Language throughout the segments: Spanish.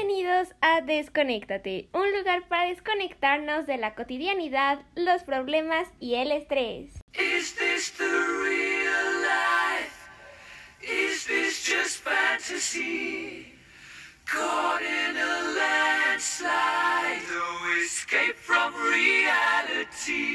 Bienvenidos a Desconéctate, un lugar para desconectarnos de la cotidianidad, los problemas y el estrés. Is this the real life? Is this just fantasy? Caught in a landslide, no escape from reality.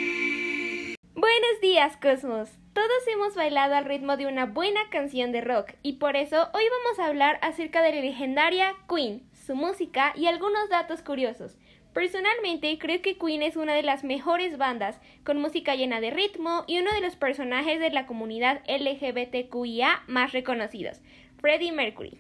Buenos días, Cosmos. Todos hemos bailado al ritmo de una buena canción de rock y por eso hoy vamos a hablar acerca de la legendaria Queen, su música y algunos datos curiosos. Personalmente creo que Queen es una de las mejores bandas, con música llena de ritmo y uno de los personajes de la comunidad LGBTQIA más reconocidos, Freddie Mercury.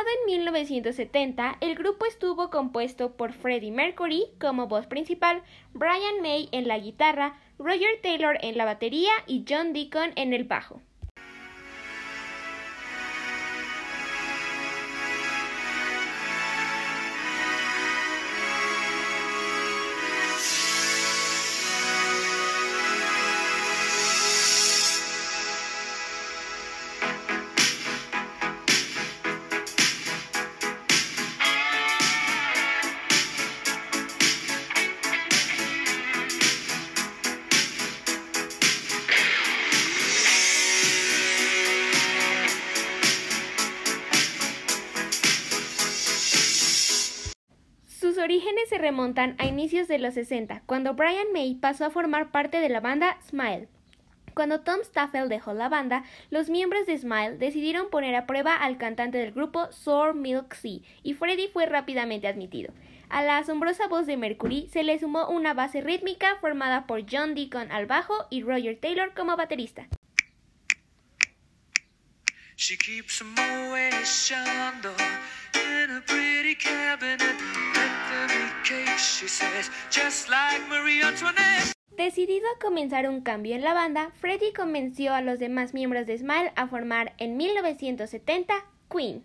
Formado en 1970, el grupo estuvo compuesto por Freddie Mercury como voz principal, Brian May en la guitarra, Roger Taylor en la batería y John Deacon en el bajo. Orígenes se remontan a inicios de los 60, cuando Brian May pasó a formar parte de la banda Smile. Cuando Tom Staffel dejó la banda, los miembros de Smile decidieron poner a prueba al cantante del grupo Sour Milk Sea, y Freddie fue rápidamente admitido. A la asombrosa voz de Mercury se le sumó una base rítmica formada por John Deacon al bajo y Roger Taylor como baterista. Keeps Decidido a comenzar un cambio en la banda, Freddie convenció a los demás miembros de Smile a formar en 1970 Queen.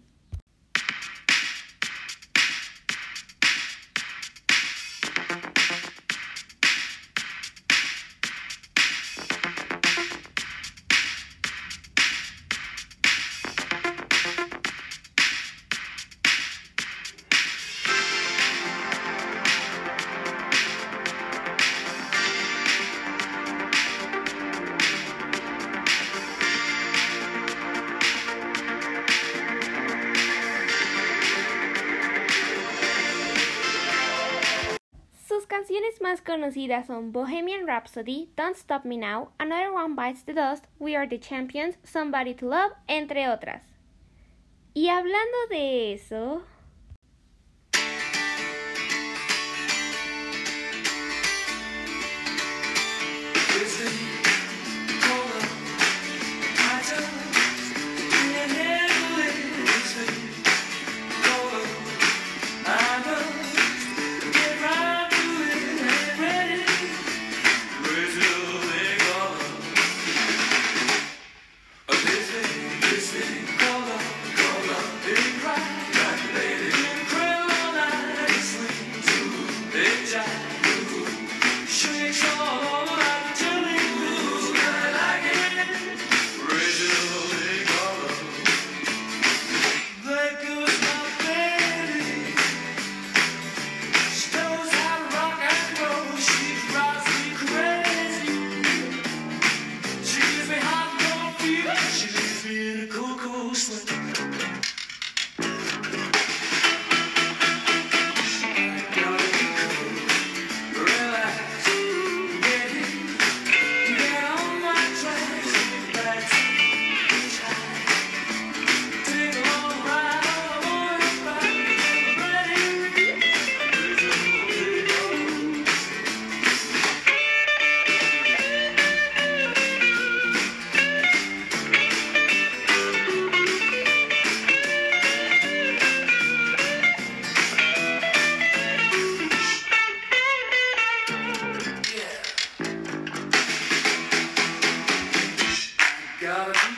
Canciones más conocidas son Bohemian Rhapsody, Don't Stop Me Now, Another One Bites the Dust, We Are the Champions, Somebody to Love, entre otras. Y hablando de eso, Obrigado.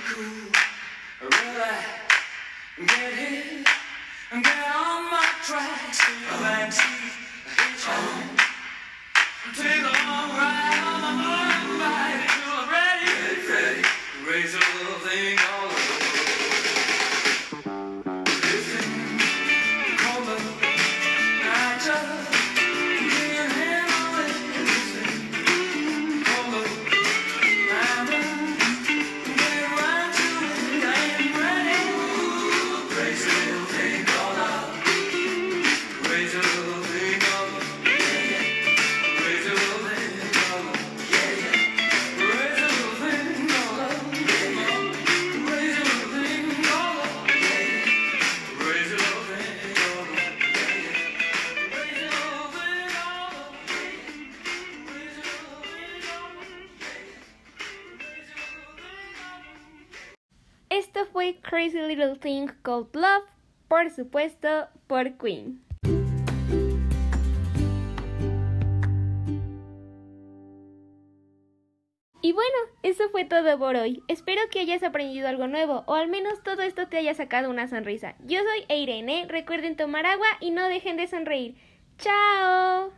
Esto fue Crazy Little Thing Called Love, por supuesto, por Queen. Y bueno, eso fue todo por hoy. Espero que hayas aprendido algo nuevo o al menos todo esto te haya sacado una sonrisa. Yo soy Irene, recuerden tomar agua y no dejen de sonreír. ¡Chao!